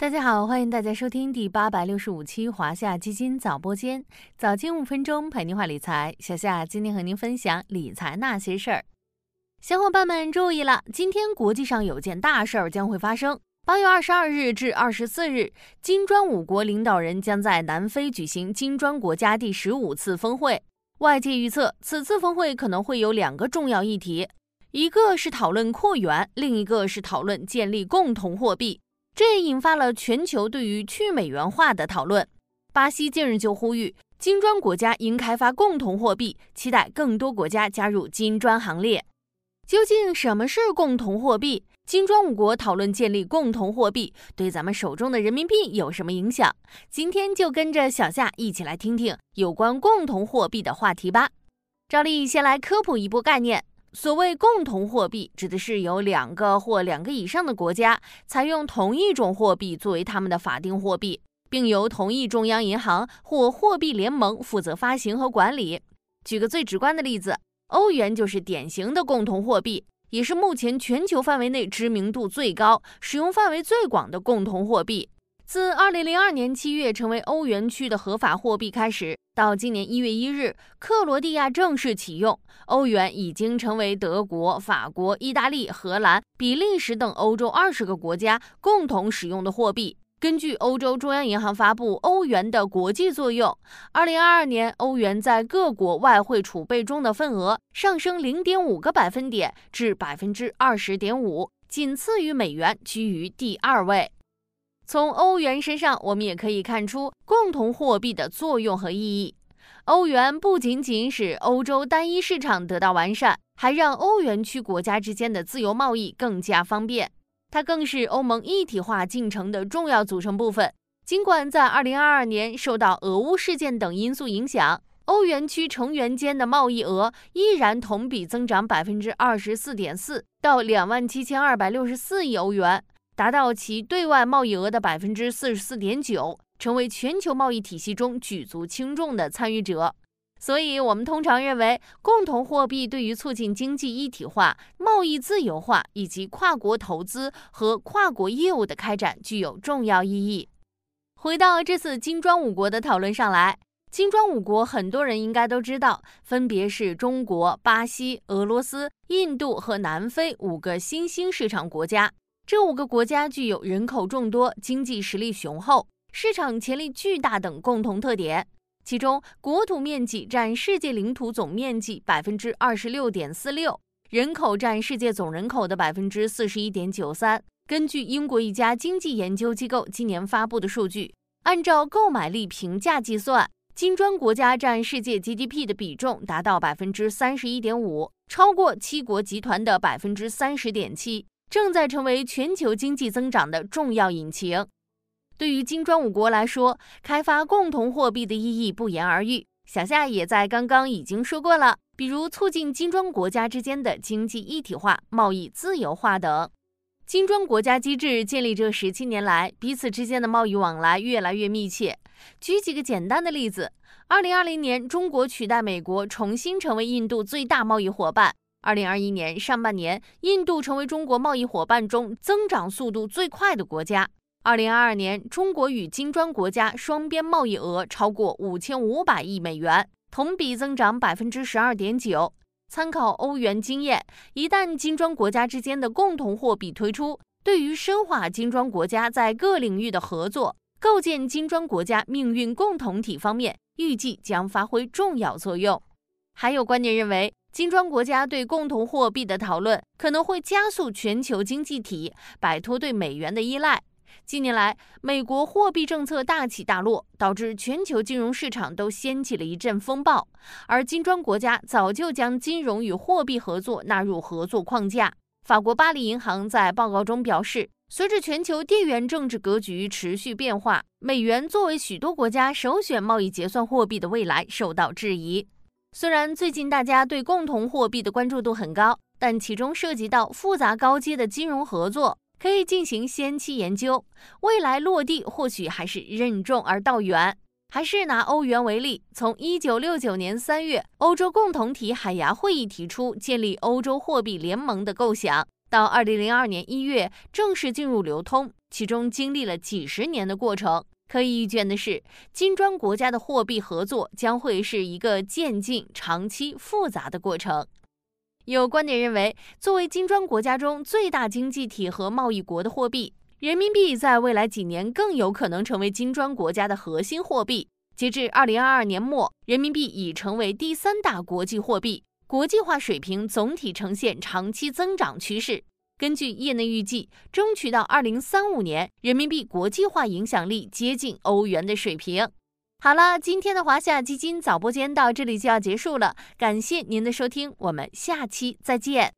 大家好，欢迎大家收听第八百六十五期华夏基金早播间，早间五分钟陪您话理财。小夏今天和您分享理财那些事儿。小伙伴们注意了，今天国际上有件大事儿将会发生。八月二十二日至二十四日，金砖五国领导人将在南非举行金砖国家第十五次峰会。外界预测，此次峰会可能会有两个重要议题，一个是讨论扩员，另一个是讨论建立共同货币。这也引发了全球对于去美元化的讨论。巴西近日就呼吁金砖国家应开发共同货币，期待更多国家加入金砖行列。究竟什么是共同货币？金砖五国讨论建立共同货币，对咱们手中的人民币有什么影响？今天就跟着小夏一起来听听有关共同货币的话题吧。照例先来科普一波概念。所谓共同货币，指的是由两个或两个以上的国家采用同一种货币作为他们的法定货币，并由同一中央银行或货币联盟负责发行和管理。举个最直观的例子，欧元就是典型的共同货币，也是目前全球范围内知名度最高、使用范围最广的共同货币。自二零零二年七月成为欧元区的合法货币开始，到今年一月一日，克罗地亚正式启用欧元，已经成为德国、法国、意大利、荷兰、比利时等欧洲二十个国家共同使用的货币。根据欧洲中央银行发布欧元的国际作用，二零二二年欧元在各国外汇储备中的份额上升零点五个百分点至百分之二十点五，仅次于美元，居于第二位。从欧元身上，我们也可以看出共同货币的作用和意义。欧元不仅仅使欧洲单一市场得到完善，还让欧元区国家之间的自由贸易更加方便。它更是欧盟一体化进程的重要组成部分。尽管在2022年受到俄乌事件等因素影响，欧元区成员间的贸易额依然同比增长百分之二十四点四，到两万七千二百六十四亿欧元。达到其对外贸易额的百分之四十四点九，成为全球贸易体系中举足轻重的参与者。所以，我们通常认为，共同货币对于促进经济一体化、贸易自由化以及跨国投资和跨国业务的开展具有重要意义。回到这次金砖五国的讨论上来，金砖五国很多人应该都知道，分别是中国、巴西、俄罗斯、印度和南非五个新兴市场国家。这五个国家具有人口众多、经济实力雄厚、市场潜力巨大等共同特点。其中，国土面积占世界领土总面积百分之二十六点四六，人口占世界总人口的百分之四十一点九三。根据英国一家经济研究机构今年发布的数据，按照购买力评价计算，金砖国家占世界 GDP 的比重达到百分之三十一点五，超过七国集团的百分之三十点七。正在成为全球经济增长的重要引擎。对于金砖五国来说，开发共同货币的意义不言而喻。小夏也在刚刚已经说过了，比如促进金砖国家之间的经济一体化、贸易自由化等。金砖国家机制建立这十七年来，彼此之间的贸易往来越来越密切。举几个简单的例子：二零二零年，中国取代美国，重新成为印度最大贸易伙伴。二零二一年上半年，印度成为中国贸易伙伴中增长速度最快的国家。二零二二年，中国与金砖国家双边贸易额超过五千五百亿美元，同比增长百分之十二点九。参考欧元经验，一旦金砖国家之间的共同货币推出，对于深化金砖国家在各领域的合作、构建金砖国家命运共同体方面，预计将发挥重要作用。还有观点认为。金砖国家对共同货币的讨论可能会加速全球经济体摆脱对美元的依赖。近年来，美国货币政策大起大落，导致全球金融市场都掀起了一阵风暴。而金砖国家早就将金融与货币合作纳入合作框架。法国巴黎银行在报告中表示，随着全球地缘政治格局持续变化，美元作为许多国家首选贸易结算货币的未来受到质疑。虽然最近大家对共同货币的关注度很高，但其中涉及到复杂高阶的金融合作，可以进行先期研究，未来落地或许还是任重而道远。还是拿欧元为例，从一九六九年三月，欧洲共同体海牙会议提出建立欧洲货币联盟的构想，到二零零二年一月正式进入流通，其中经历了几十年的过程。可以预见的是，金砖国家的货币合作将会是一个渐进、长期、复杂的过程。有观点认为，作为金砖国家中最大经济体和贸易国的货币，人民币在未来几年更有可能成为金砖国家的核心货币。截至二零二二年末，人民币已成为第三大国际货币。国际化水平总体呈现长期增长趋势。根据业内预计，争取到二零三五年，人民币国际化影响力接近欧元的水平。好了，今天的华夏基金早播间到这里就要结束了，感谢您的收听，我们下期再见。